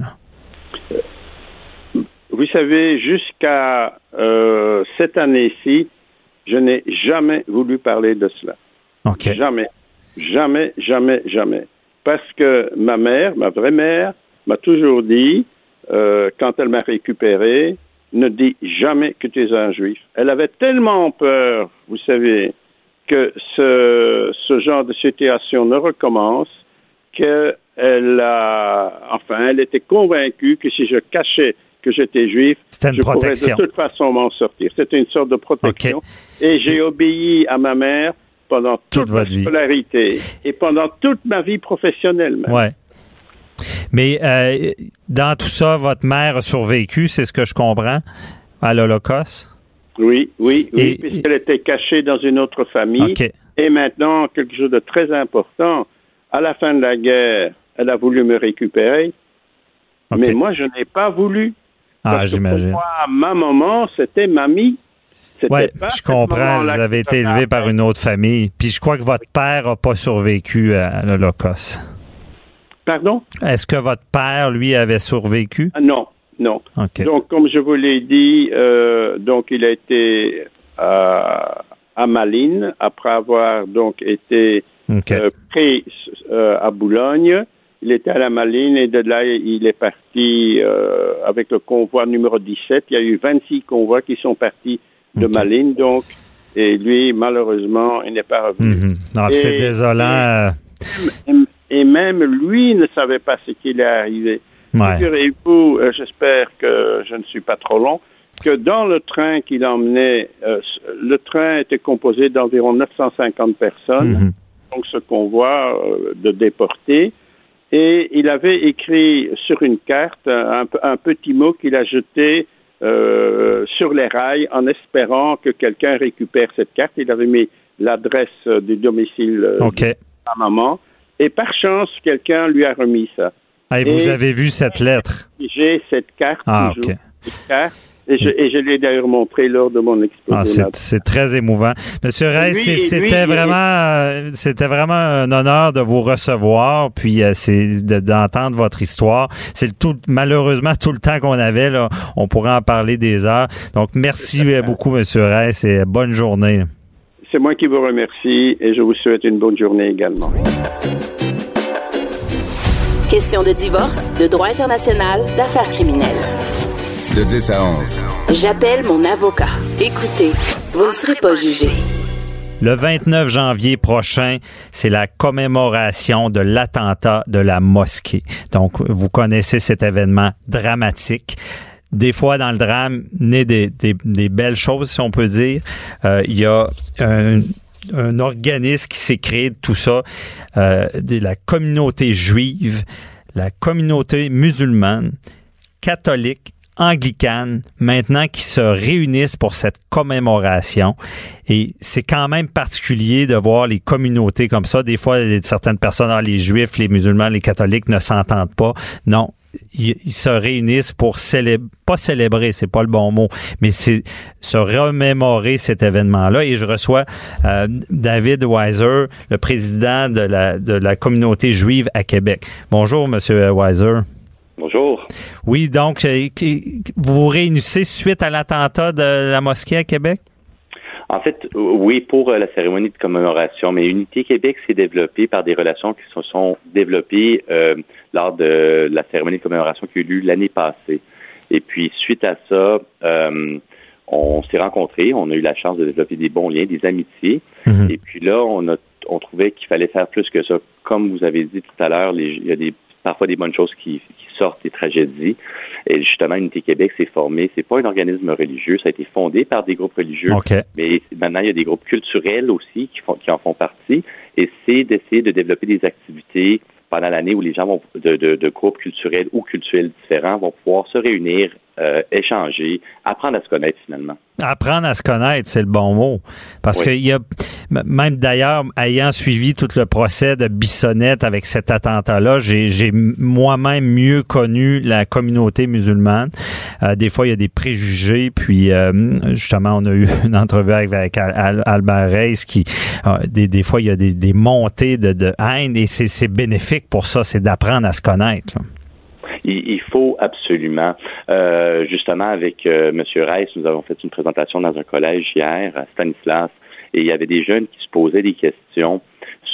Vous savez, jusqu'à euh, cette année-ci, je n'ai jamais voulu parler de cela. Jamais. Jamais, jamais, jamais parce que ma mère, ma vraie mère, m'a toujours dit, euh, quand elle m'a récupéré, ne dis jamais que tu es un juif. Elle avait tellement peur, vous savez, que ce, ce genre de situation ne recommence qu'elle a, enfin, elle était convaincue que si je cachais que j'étais juif, je pourrais de toute façon m'en sortir. C'était une sorte de protection. Et j'ai obéi à ma mère pendant toute, ma scolarité et pendant toute ma vie professionnelle. Même. Ouais. Mais euh, dans tout ça, votre mère a survécu, c'est ce que je comprends, à l'Holocauste? Oui, oui, oui, puisqu'elle était cachée dans une autre famille. Et maintenant, quelque chose de très important, à la fin de la guerre, elle a voulu me récupérer, mais moi, je n'ai pas voulu. Ah, j'imagine. Moi, ma maman, c'était mamie. Oui, je comprends. Vous avez été élevé par une autre famille. Puis je crois que votre père n'a pas survécu à l'Holocauste. Pardon? Est-ce que votre père, lui, avait survécu? Ah, non, non. Donc, comme je vous l'ai dit, euh, donc il a été à, à Malines après avoir donc été euh, pris euh, à Boulogne. Il était à la Malines et de là, il est parti avec le convoi numéro 17. Il y a eu 26 convois qui sont partis de Malines, donc. Et lui, malheureusement, il n'est pas revenu. Mhm. C'est désolant. Et, même lui ne savait pas ce qui est arrivé. Figurez-vous, euh, j'espère que je ne suis pas trop long, que dans le train qu'il emmenait, euh, le train était composé d'environ 950 personnes, mhm. donc ce convoi euh, de déportés, et il avait écrit sur une carte un, un petit mot qu'il a jeté euh, sur les rails en espérant que quelqu'un récupère cette carte. Il avait mis l'adresse du domicile euh, de sa maman. Et par chance, quelqu'un lui a remis ça. Ah, et vous avez vu cette lettre? J'ai cette carte ah, toujours. Cette carte, Et je, et je l'ai d'ailleurs montré lors de mon exposé. Ah, c'est très émouvant. Monsieur Rey, c'était vraiment, euh, c'était vraiment un honneur de vous recevoir, puis euh, c'est d'entendre votre histoire. C'est tout, malheureusement tout le temps qu'on avait là. On pourrait en parler des heures. Donc merci beaucoup, Monsieur Rey. C'est bonne journée. C'est moi qui vous remercie et je vous souhaite une bonne journée également. Question de divorce, de droit international, d'affaires criminelles. De 10 à 11. J'appelle mon avocat. Écoutez, vous ne serez pas jugé. Le 29 janvier prochain, c'est la commémoration de l'attentat de la mosquée. Donc, vous connaissez cet événement dramatique des fois dans le drame naît des, des, belles choses, si on peut dire. Euh, il y a un, un, organisme qui s'est créé de tout ça, euh, de la communauté juive, la communauté musulmane, catholique anglicanes maintenant qui se réunissent pour cette commémoration. Et c'est quand même particulier de voir les communautés comme ça. Des fois, certaines personnes, ah, les juifs, les musulmans, les catholiques ne s'entendent pas. Non, ils, se réunissent pour célébrer, pas célébrer, c'est pas le bon mot, mais c'est se remémorer cet événement-là. Et je reçois euh, David Weiser, le président de la, de la communauté juive à Québec. Bonjour, Monsieur Weiser. Bonjour. Oui, donc, euh, vous vous réunissez suite à l'attentat de la mosquée à Québec? En fait, oui, pour euh, la cérémonie de commémoration, mais Unité Québec s'est développée par des relations qui se sont développées euh, lors de la cérémonie de commémoration qui a eu lieu l'année passée. Et puis, suite à ça, on s'est rencontrés, on a eu la chance de développer des bons liens, des amitiés. Mhm. Et puis là, on a on trouvait qu'il fallait faire plus que ça. Comme vous avez dit tout à l'heure, il y a des parfois des bonnes choses qui, sortent des tragédies. Et justement, Unité Québec s'est formé. C'est pas un organisme religieux. Ça a été fondé par des groupes religieux. Mais maintenant, il y a des groupes culturels aussi qui, font, qui en font partie. Et c'est d'essayer de développer des activités pendant l'année où les gens vont de, de, groupes culturels ou culturels différents vont pouvoir se réunir, euh, échanger, apprendre à se connaître finalement. Apprendre à se connaître, c'est le bon mot. Parce qu'il y a, même d'ailleurs, ayant suivi tout le procès de Bissonnette avec cet attentat-là, j'ai moi-même mieux connu la communauté musulmane. Euh, des fois, il y a des préjugés, puis euh, justement, on a eu une entrevue avec, Albert Reis qui, des, des, fois, il y a des, des montées de, de haine et c'est bénéfique pour ça, c'est d'apprendre à se connaître. Il, faut absolument. Euh, justement, avec euh, M. Reiss, nous avons fait une présentation dans un collège hier à Stanislas et il y avait des jeunes qui se posaient des questions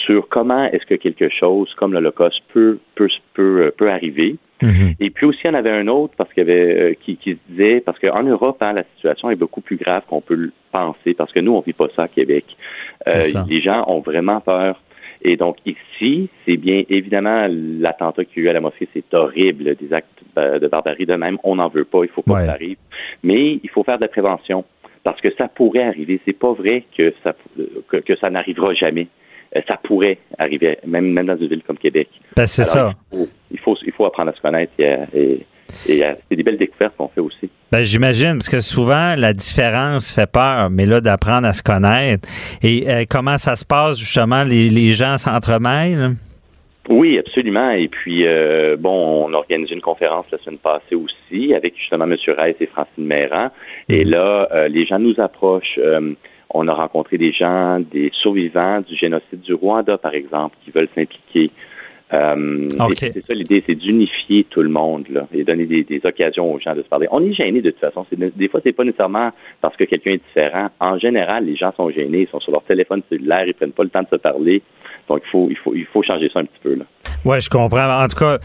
sur comment est-ce que quelque chose comme l'Holocauste peut, peut, peut, peut arriver. Mm-hmm. Et puis aussi, il y en avait un autre parce qu'il y avait euh, qui, qui se disait parce qu'en Europe, hein, la situation est beaucoup plus grave qu'on peut le penser parce que nous, on vit pas ça à Québec. Euh, les gens ont vraiment peur et donc ici, c'est bien évidemment l'attentat qu'il y a eu à la mosquée, c'est horrible, des actes de barbarie de même, on n'en veut pas, il faut pas que ça arrive. Mais il faut faire de la prévention parce que ça pourrait arriver. C'est pas vrai que ça que, ça n'arrivera jamais. Euh, ça pourrait arriver, même, même dans une ville comme Québec. Ben, c'est ça. Il faut, il faut, apprendre à se connaître et, et c'est des belles découvertes qu'on fait aussi. Ben, j'imagine, parce que souvent, la différence fait peur, mais là, d'apprendre à se connaître. Et euh, comment ça se passe, justement, les, les gens s'entremêlent? Oui, absolument. Et puis, euh, bon, on a organisé une conférence la semaine passée aussi avec justement M. Reiss et Francine Méran. Et mhm. là, euh, les gens nous approchent. on a rencontré des gens, des survivants du génocide du Rwanda, par exemple, qui veulent s'impliquer. Euh, c'est ça l'idée, c'est d'unifier tout le monde là, et donner des, occasions aux gens de se parler. On est gêné de toute façon. Des fois, c'est pas nécessairement parce que quelqu'un est différent. En général, les gens sont gênés, ils sont sur leur téléphone cellulaire, ils prennent pas le temps de se parler. Donc, il faut, il faut, il faut changer ça un petit peu. Là. Oui, je comprends. En tout cas,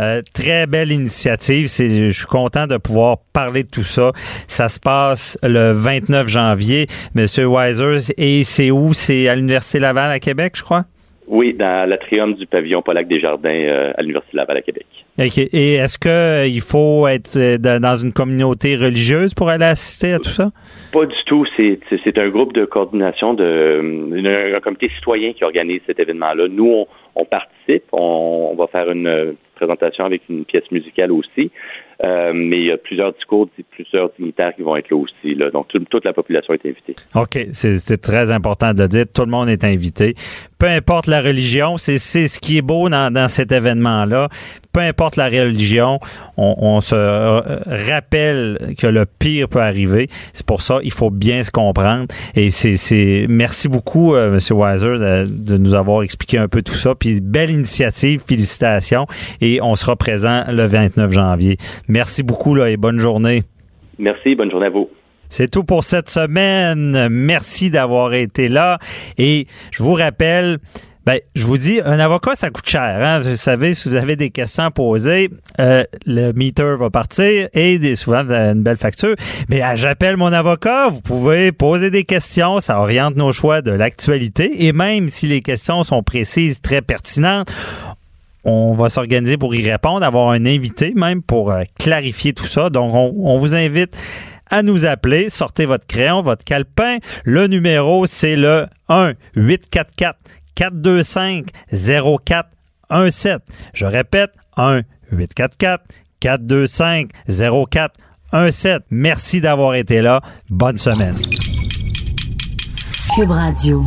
euh, très belle initiative. je suis content de pouvoir parler de tout ça. Ça se passe le 29 janvier. Monsieur Weiser, et c'est où? C'est à l'Université Laval à Québec, je crois? Oui, dans l'atrium du pavillon Polac des Jardins euh, à l'Université Laval à Québec. Et est-ce qu'il euh, faut être euh, dans une communauté religieuse pour aller assister à tout ça? Pas du tout. C'est un groupe de coordination de un comité citoyen qui organise cet événement-là. Nous, on, participe. On, va faire une présentation avec une pièce musicale aussi. Euh, mais il y a plusieurs discours, plusieurs dignitaires qui vont être là aussi. Là. Donc, toute la population est invitée. OK. C'est très important de le dire. Tout le monde est invité. Peu importe la religion, c'est ce qui est beau dans, dans cet événement-là. peu importe la religion, on, se rappelle que le pire peut arriver. C'est pour ça il faut bien se comprendre. Et c'est merci beaucoup, euh, M. Weiser, de, de, nous avoir expliqué un peu tout ça. Belle initiative, félicitations. Et on sera présent le 29 janvier. Merci beaucoup là, et bonne journée. Merci, bonne journée à vous. C'est tout pour cette semaine. Merci d'avoir été là. Et je vous rappelle, ben, je vous dis, un avocat, ça coûte cher. Hein? Vous savez, si vous avez des questions à poser, euh, le meter va partir et des, souvent une belle facture. Mais ah, j'appelle mon avocat, vous pouvez poser des questions, ça oriente nos choix de l'actualité. Et même si les questions sont précises, très pertinentes, on va s'organiser pour y répondre, avoir un invité même pour euh, clarifier tout ça. Donc, on vous invite à nous appeler. Sortez votre crayon, votre calepin. Le numéro, c'est le 1 844 425 0417. Je répète, 1 844 425 0417. Merci d'avoir été là. Bonne semaine. Cube Radio.